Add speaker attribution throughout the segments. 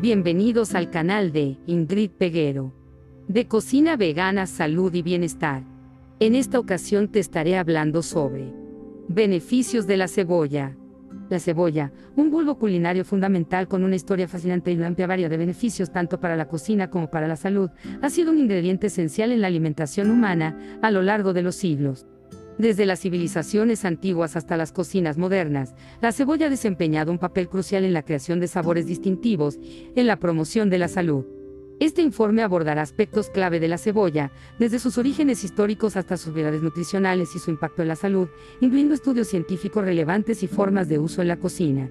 Speaker 1: Bienvenidos al canal de Ingrid Peguero. De cocina vegana, salud y bienestar. En esta ocasión te estaré hablando sobre beneficios de la cebolla. La cebolla, un bulbo culinario fundamental con una historia fascinante y una amplia variedad de beneficios tanto para la cocina como para la salud, ha sido un ingrediente esencial en la alimentación humana a lo largo de los siglos. Desde las civilizaciones antiguas hasta las cocinas modernas, la cebolla ha desempeñado un papel crucial en la creación de sabores distintivos, en la promoción de la salud. Este informe abordará aspectos clave de la cebolla, desde sus orígenes históricos hasta sus virtudes nutricionales y su impacto en la salud, incluyendo estudios científicos relevantes y formas de uso en la cocina.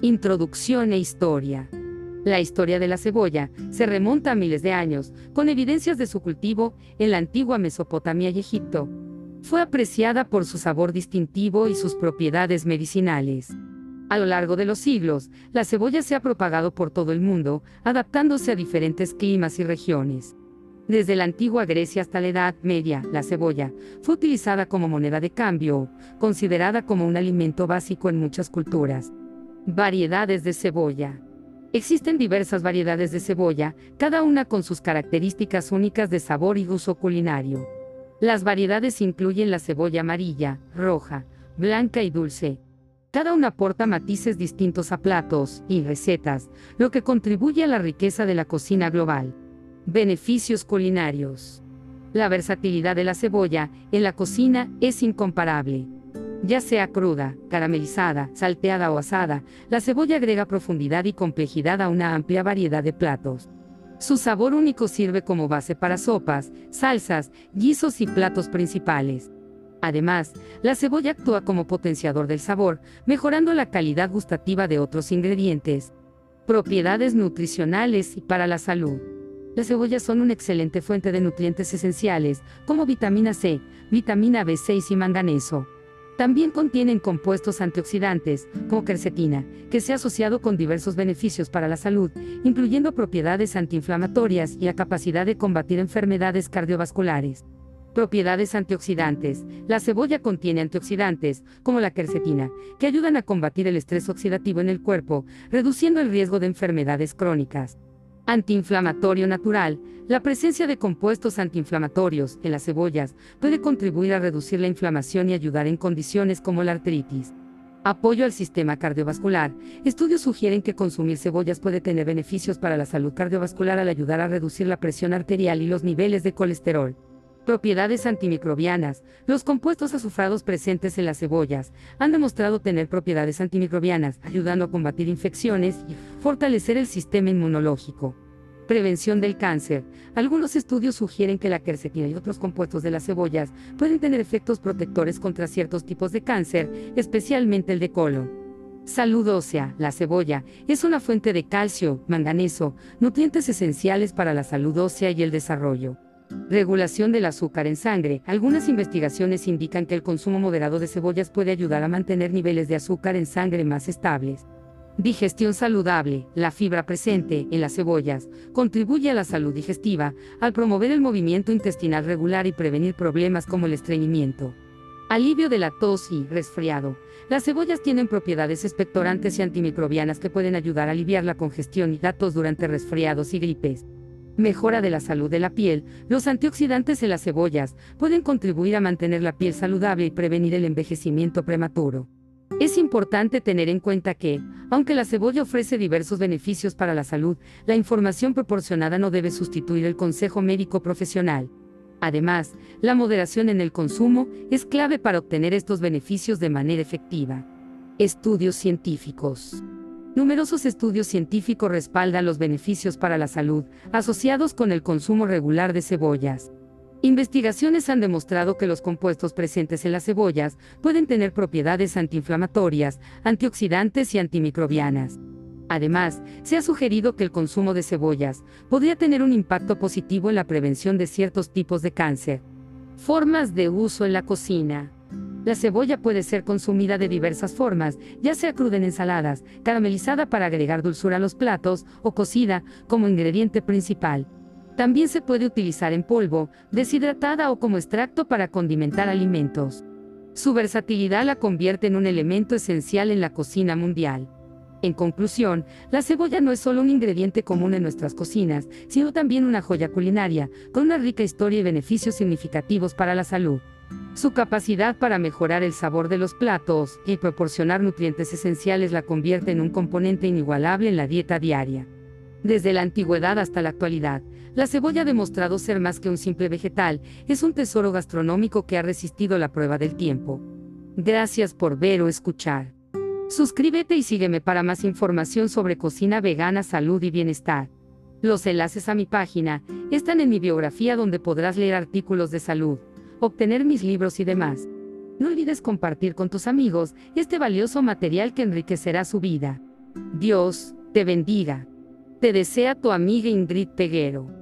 Speaker 1: Introducción e historia. La historia de la cebolla se remonta a miles de años, con evidencias de su cultivo en la antigua Mesopotamia y Egipto, fue apreciada por su sabor distintivo y sus propiedades medicinales. A lo largo de los siglos, la cebolla se ha propagado por todo el mundo, adaptándose a diferentes climas y regiones. Desde la antigua Grecia hasta la Edad Media, la cebolla fue utilizada como moneda de cambio, considerada como un alimento básico en muchas culturas. Variedades de cebolla. Existen diversas variedades de cebolla, cada una con sus características únicas de sabor y uso culinario. Las variedades incluyen la cebolla amarilla, roja, blanca y dulce. Cada una aporta matices distintos a platos y recetas, lo que contribuye a la riqueza de la cocina global. Beneficios culinarios. La versatilidad de la cebolla en la cocina es incomparable. Ya sea cruda, caramelizada, salteada o asada, la cebolla agrega profundidad y complejidad a una amplia variedad de platos. Su sabor único sirve como base para sopas, salsas, guisos y platos principales. Además, la cebolla actúa como potenciador del sabor, mejorando la calidad gustativa de otros ingredientes. Propiedades nutricionales y para la salud. Las cebollas son una excelente fuente de nutrientes esenciales, como vitamina C, vitamina B6 y manganeso. También contienen compuestos antioxidantes, como quercetina, que se ha asociado con diversos beneficios para la salud, incluyendo propiedades antiinflamatorias y la capacidad de combatir enfermedades cardiovasculares. Propiedades antioxidantes. La cebolla contiene antioxidantes, como la quercetina, que ayudan a combatir el estrés oxidativo en el cuerpo, reduciendo el riesgo de enfermedades crónicas. Antiinflamatorio natural. La presencia de compuestos antiinflamatorios en las cebollas puede contribuir a reducir la inflamación y ayudar en condiciones como la artritis. Apoyo al sistema cardiovascular. Estudios sugieren que consumir cebollas puede tener beneficios para la salud cardiovascular al ayudar a reducir la presión arterial y los niveles de colesterol. Propiedades antimicrobianas. Los compuestos azufrados presentes en las cebollas han demostrado tener propiedades antimicrobianas, ayudando a combatir infecciones y fortalecer el sistema inmunológico. Prevención del cáncer. Algunos estudios sugieren que la quercetina y otros compuestos de las cebollas pueden tener efectos protectores contra ciertos tipos de cáncer, especialmente el de colon. Salud ósea. La cebolla es una fuente de calcio, manganeso, nutrientes esenciales para la salud ósea y el desarrollo. Regulación del azúcar en sangre. Algunas investigaciones indican que el consumo moderado de cebollas puede ayudar a mantener niveles de azúcar en sangre más estables. Digestión saludable. La fibra presente en las cebollas contribuye a la salud digestiva al promover el movimiento intestinal regular y prevenir problemas como el estreñimiento. Alivio de la tos y resfriado. Las cebollas tienen propiedades expectorantes y antimicrobianas que pueden ayudar a aliviar la congestión y la tos durante resfriados y gripes mejora de la salud de la piel, los antioxidantes en las cebollas pueden contribuir a mantener la piel saludable y prevenir el envejecimiento prematuro. Importante tener en cuenta que, aunque la cebolla ofrece diversos beneficios para la salud, la información proporcionada no debe sustituir el consejo médico profesional. Además, la moderación en el consumo es clave para obtener estos beneficios de manera efectiva. Estudios científicos. Numerosos estudios científicos respaldan los beneficios para la salud asociados con el consumo regular de cebollas. Investigaciones han demostrado que los compuestos presentes en las cebollas pueden tener propiedades antiinflamatorias, antioxidantes y antimicrobianas. Además, se ha sugerido que el consumo de cebollas podría tener un impacto positivo en la prevención de ciertos tipos de cáncer. Formas de uso en la cocina. La cebolla puede ser consumida de diversas formas, ya sea cruda en ensaladas, caramelizada para agregar dulzura a los platos o cocida como ingrediente principal. También se puede utilizar en polvo, deshidratada o como extracto para condimentar alimentos. Su versatilidad la convierte en un elemento esencial en la cocina mundial. En conclusión, la cebolla no es solo un ingrediente común en nuestras cocinas, sino también una joya culinaria, con una rica historia y beneficios significativos para la salud. Su capacidad para mejorar el sabor de los platos y proporcionar nutrientes esenciales la convierte en un componente inigualable en la dieta diaria. Desde la antigüedad hasta la actualidad, la cebolla ha demostrado ser más que un simple vegetal, es un tesoro gastronómico que ha resistido la prueba del tiempo. Gracias por ver o escuchar. Suscríbete y sígueme para más información sobre cocina vegana, salud y bienestar. Los enlaces a mi página están en mi biografía donde podrás leer artículos de salud, obtener mis libros y demás. No olvides compartir con tus amigos este valioso material que enriquecerá su vida. Dios te bendiga. Te desea tu amiga Ingrid Peguero.